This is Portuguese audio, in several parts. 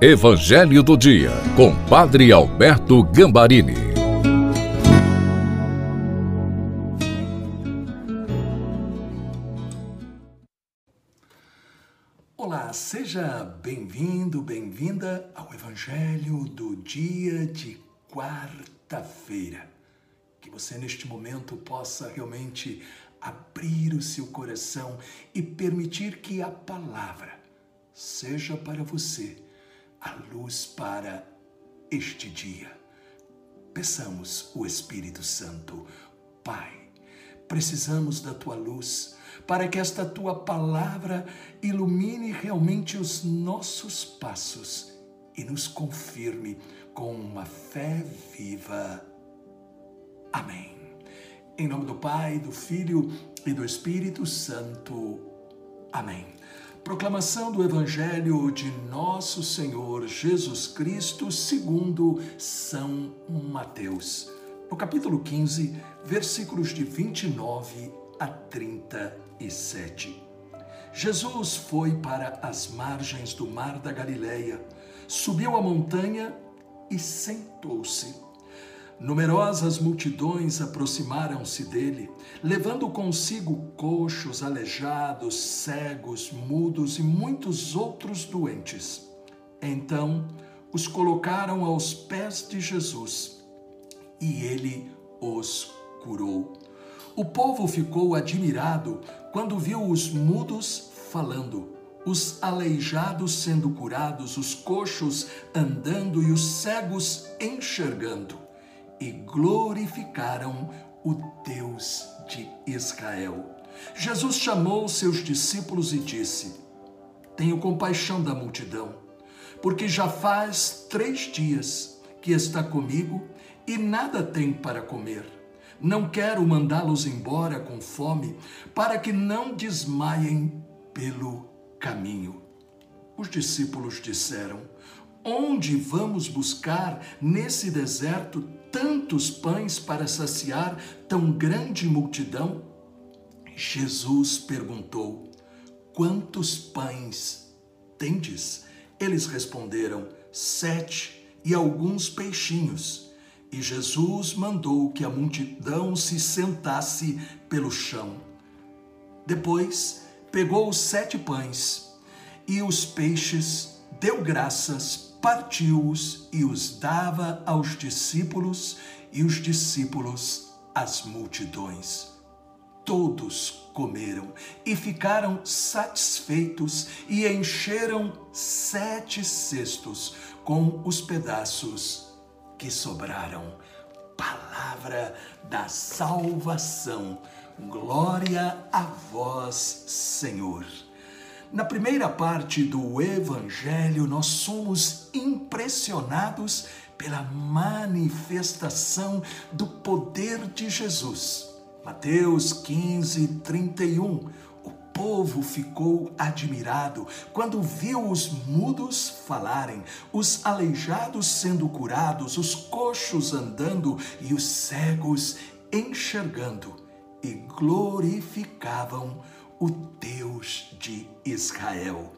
Evangelho do Dia, com Padre Alberto Gambarini. Olá, seja bem-vindo, bem-vinda ao Evangelho do dia de quarta-feira. Que você neste momento possa realmente abrir o seu coração e permitir que a palavra seja para você a luz para este dia. Peçamos o Espírito Santo, Pai, precisamos da tua luz para que esta tua palavra ilumine realmente os nossos passos e nos confirme com uma fé viva. Amém. Em nome do Pai, do Filho e do Espírito Santo. Amém. Proclamação do Evangelho de Nosso Senhor Jesus Cristo, segundo São Mateus. No capítulo 15, versículos de 29 a 37. Jesus foi para as margens do mar da Galileia, subiu a montanha e sentou-se Numerosas multidões aproximaram-se dele, levando consigo coxos, aleijados, cegos, mudos e muitos outros doentes. Então os colocaram aos pés de Jesus e ele os curou. O povo ficou admirado quando viu os mudos falando, os aleijados sendo curados, os coxos andando e os cegos enxergando e glorificaram o Deus de Israel. Jesus chamou seus discípulos e disse: Tenho compaixão da multidão, porque já faz três dias que está comigo e nada tem para comer. Não quero mandá-los embora com fome, para que não desmaiem pelo caminho. Os discípulos disseram: Onde vamos buscar nesse deserto tantos pães para saciar tão grande multidão? Jesus perguntou: Quantos pães tendes? Eles responderam: Sete e alguns peixinhos. E Jesus mandou que a multidão se sentasse pelo chão. Depois pegou os sete pães e os peixes, deu graças, partiu-os e os dava aos discípulos, e os discípulos às multidões. Todos comeram e ficaram satisfeitos e encheram sete cestos com os pedaços que sobraram. Palavra da salvação. Glória a vós, Senhor. Na primeira parte do Evangelho, nós somos impressionados pela manifestação do poder de Jesus. Mateus 15, 31. O povo ficou admirado quando viu os mudos falarem, os aleijados sendo curados, os coxos andando e os cegos enxergando, e glorificavam o Deus de Israel.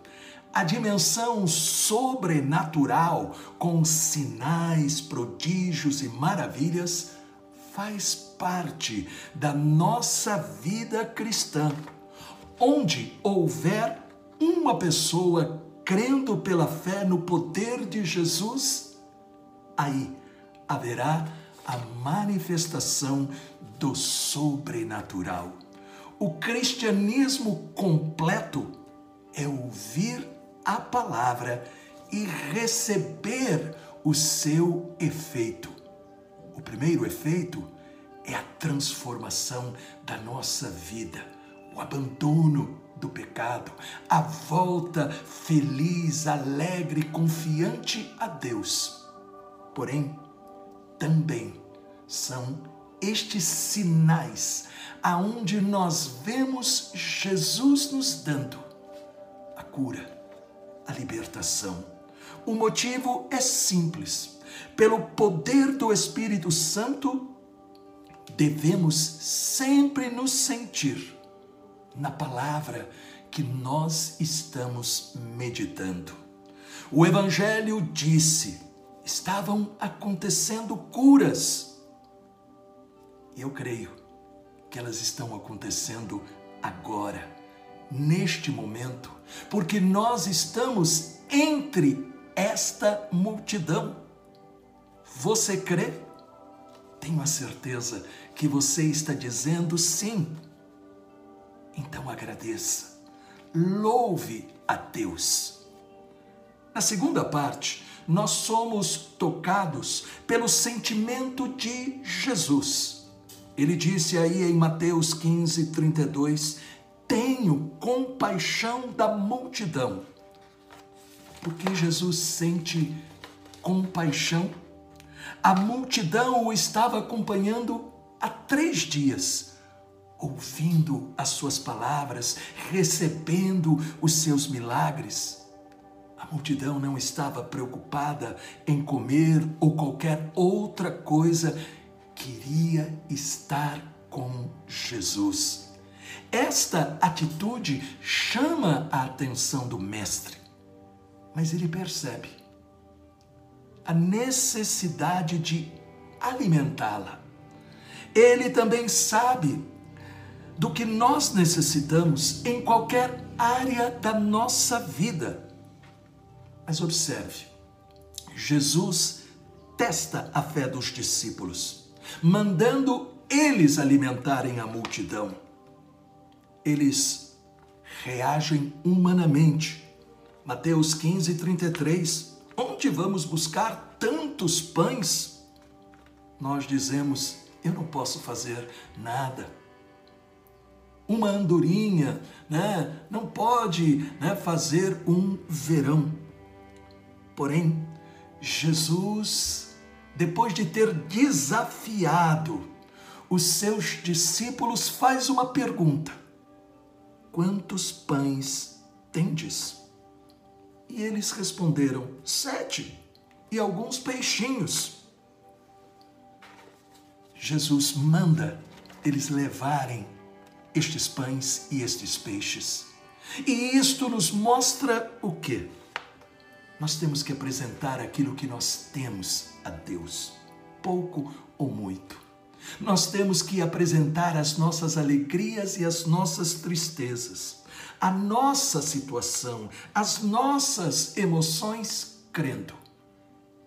A dimensão sobrenatural, com sinais, prodígios e maravilhas, faz parte da nossa vida cristã. Onde houver uma pessoa crendo pela fé no poder de Jesus, aí haverá a manifestação do sobrenatural. O cristianismo completo é ouvir a palavra e receber o seu efeito. O primeiro efeito é a transformação da nossa vida, o abandono do pecado, a volta feliz, alegre, confiante a Deus. Porém, também são estes sinais aonde nós vemos Jesus nos dando a cura, a libertação. O motivo é simples. Pelo poder do Espírito Santo, devemos sempre nos sentir na palavra que nós estamos meditando. O Evangelho disse: estavam acontecendo curas. Eu creio que elas estão acontecendo agora, neste momento, porque nós estamos entre esta multidão. Você crê? Tenho a certeza que você está dizendo sim. Então agradeça, louve a Deus. Na segunda parte, nós somos tocados pelo sentimento de Jesus. Ele disse aí em Mateus 15, 32: Tenho compaixão da multidão. Porque Jesus sente compaixão. A multidão o estava acompanhando há três dias, ouvindo as suas palavras, recebendo os seus milagres. A multidão não estava preocupada em comer ou qualquer outra coisa, queria estar com Jesus. Esta atitude chama a atenção do Mestre, mas ele percebe a necessidade de alimentá-la. Ele também sabe do que nós necessitamos em qualquer área da nossa vida. Mas observe, Jesus testa a fé dos discípulos, mandando eles alimentarem a multidão. Eles reagem humanamente. Mateus 15, 33. Onde vamos buscar tantos pães? Nós dizemos: Eu não posso fazer nada. Uma andorinha né, não pode né, fazer um verão. Porém, Jesus, depois de ter desafiado os seus discípulos, faz uma pergunta: Quantos pães tendes? E eles responderam: Sete, e alguns peixinhos. Jesus manda eles levarem estes pães e estes peixes. E isto nos mostra o quê? Nós temos que apresentar aquilo que nós temos a Deus, pouco ou muito. Nós temos que apresentar as nossas alegrias e as nossas tristezas, a nossa situação, as nossas emoções, crendo.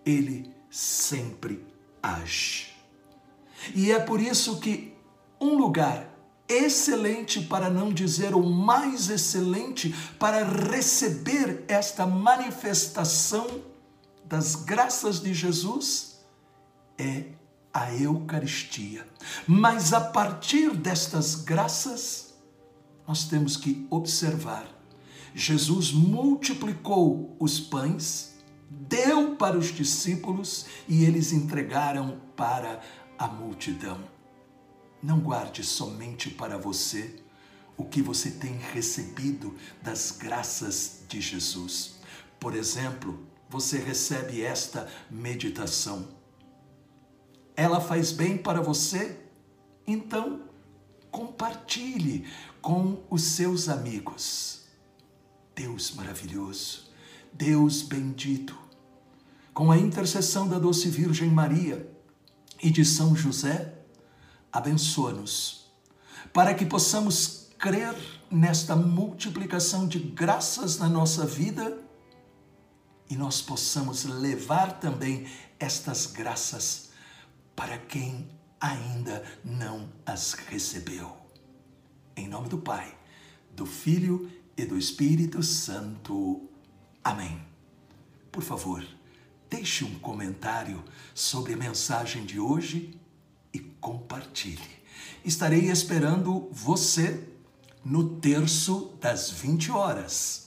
Ele sempre age. E é por isso que um lugar excelente, para não dizer o mais excelente, para receber esta manifestação das graças de Jesus é a Eucaristia. Mas a partir destas graças, nós temos que observar. Jesus multiplicou os pães, deu para os discípulos e eles entregaram para a multidão. Não guarde somente para você o que você tem recebido das graças de Jesus. Por exemplo, você recebe esta meditação. Ela faz bem para você? Então, compartilhe com os seus amigos. Deus maravilhoso, Deus bendito, com a intercessão da doce Virgem Maria e de São José, abençoa-nos, para que possamos crer nesta multiplicação de graças na nossa vida e nós possamos levar também estas graças para quem ainda não as recebeu. Em nome do Pai, do Filho e do Espírito Santo. Amém. Por favor, deixe um comentário sobre a mensagem de hoje e compartilhe. Estarei esperando você no terço das 20 horas.